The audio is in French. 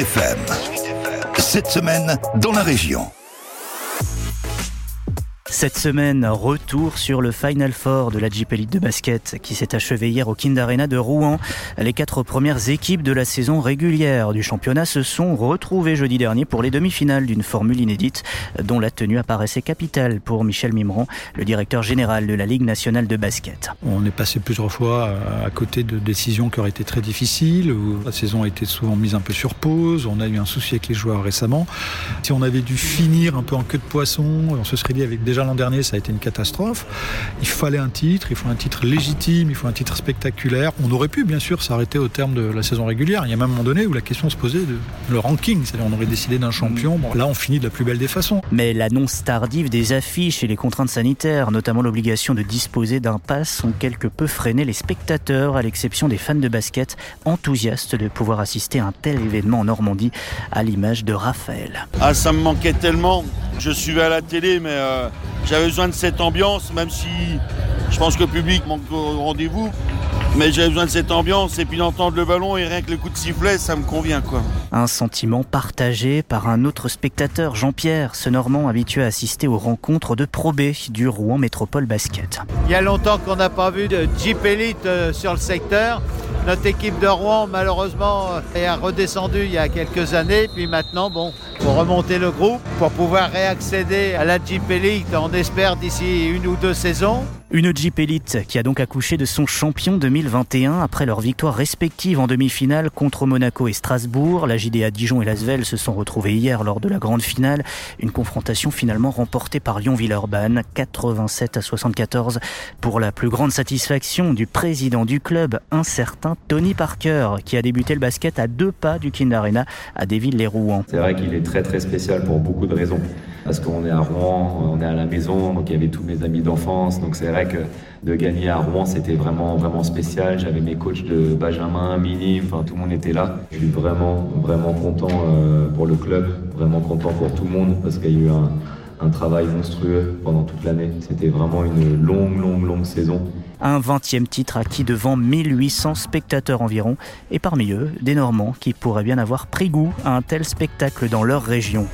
FM. Cette semaine, dans la région. Cette semaine, retour sur le Final Four de la Jeep Elite de basket qui s'est achevé hier au Kind Arena de Rouen. Les quatre premières équipes de la saison régulière du championnat se sont retrouvées jeudi dernier pour les demi-finales d'une formule inédite dont la tenue apparaissait capitale pour Michel Mimran, le directeur général de la Ligue nationale de basket. On est passé plusieurs fois à côté de décisions qui auraient été très difficiles, la saison a été souvent mise un peu sur pause, on a eu un souci avec les joueurs récemment. Si on avait dû finir un peu en queue de poisson, on se serait dit avec déjà l'an dernier, ça a été une catastrophe. Il fallait un titre, il faut un titre légitime, il faut un titre spectaculaire. On aurait pu, bien sûr, s'arrêter au terme de la saison régulière. Il y a même un moment donné où la question se posait de le ranking, c'est-à-dire on aurait décidé d'un champion. Bon, là, on finit de la plus belle des façons. Mais l'annonce tardive des affiches et les contraintes sanitaires, notamment l'obligation de disposer d'un pass, ont quelque peu freiné les spectateurs, à l'exception des fans de basket, enthousiastes de pouvoir assister à un tel événement en Normandie, à l'image de Raphaël. Ah, ça me manquait tellement. Je suivais à la télé, mais euh, j'avais besoin de cette ambiance, même si je pense que le public manque au rendez-vous. Mais j'avais besoin de cette ambiance et puis d'entendre le ballon et rien que le coup de sifflet, ça me convient quoi. Un sentiment partagé par un autre spectateur, Jean-Pierre, ce Normand habitué à assister aux rencontres de Pro B du Rouen Métropole Basket. Il y a longtemps qu'on n'a pas vu de Jeep Elite euh, sur le secteur. Notre équipe de Rouen, malheureusement, est redescendue il y a quelques années. Puis maintenant, bon, pour remonter le groupe, pour pouvoir réaccéder à la Jeep Elite, on espère d'ici une ou deux saisons. Une Jeep Elite qui a donc accouché de son champion 2021 après leur victoire respective en demi-finale contre Monaco et Strasbourg. La JDA Dijon et Lasvel se sont retrouvés hier lors de la grande finale. Une confrontation finalement remportée par Lyon-Villeurbanne, 87 à 74 pour la plus grande satisfaction du président du club, un certain Tony Parker, qui a débuté le basket à deux pas du Kind Arena à Desvilles-les-Rouen. C'est vrai qu'il est très très spécial pour beaucoup de raisons. Parce qu'on est à Rouen, on est à la maison, donc il y avait tous mes amis d'enfance, donc c'est vrai que de gagner à Rouen, c'était vraiment, vraiment spécial. J'avais mes coachs de Benjamin, Mini, enfin tout le monde était là. Je suis vraiment, vraiment content euh, pour le club, vraiment content pour tout le monde parce qu'il y a eu un, un travail monstrueux pendant toute l'année. C'était vraiment une longue, longue, longue saison. Un 20e titre acquis devant 1800 spectateurs environ, et parmi eux, des Normands qui pourraient bien avoir pris goût à un tel spectacle dans leur région.